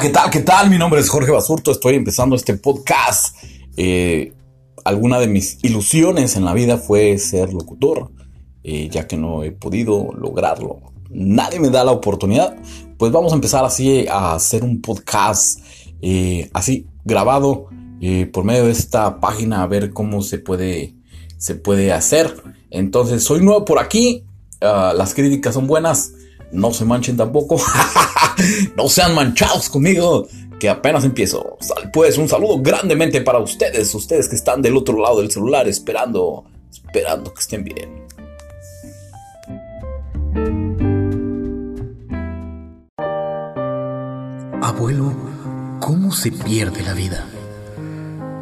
¿qué tal? ¿Qué tal? Mi nombre es Jorge Basurto, estoy empezando este podcast. Eh, alguna de mis ilusiones en la vida fue ser locutor, eh, ya que no he podido lograrlo. Nadie me da la oportunidad. Pues vamos a empezar así a hacer un podcast eh, así grabado por medio de esta página a ver cómo se puede, se puede hacer. Entonces, soy nuevo por aquí. Ah, las críticas son buenas. No se manchen tampoco. no sean manchados conmigo, que apenas empiezo. Pues un saludo grandemente para ustedes, ustedes que están del otro lado del celular esperando, esperando que estén bien. Abuelo, ¿cómo se pierde la vida?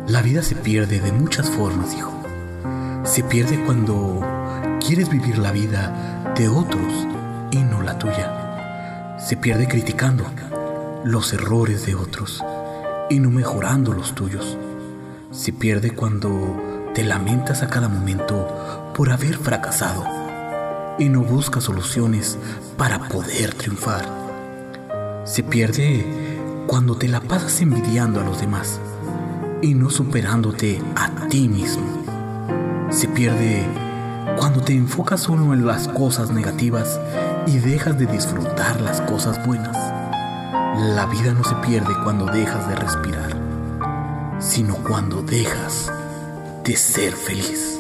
La vida se pierde de muchas formas, hijo. Se pierde cuando quieres vivir la vida de otros y no la tuya se pierde criticando los errores de otros y no mejorando los tuyos. Se pierde cuando te lamentas a cada momento por haber fracasado y no buscas soluciones para poder triunfar. Se pierde cuando te la pasas envidiando a los demás y no superándote a ti mismo. Se pierde cuando te enfocas solo en las cosas negativas y dejas de disfrutar las cosas buenas. La vida no se pierde cuando dejas de respirar, sino cuando dejas de ser feliz.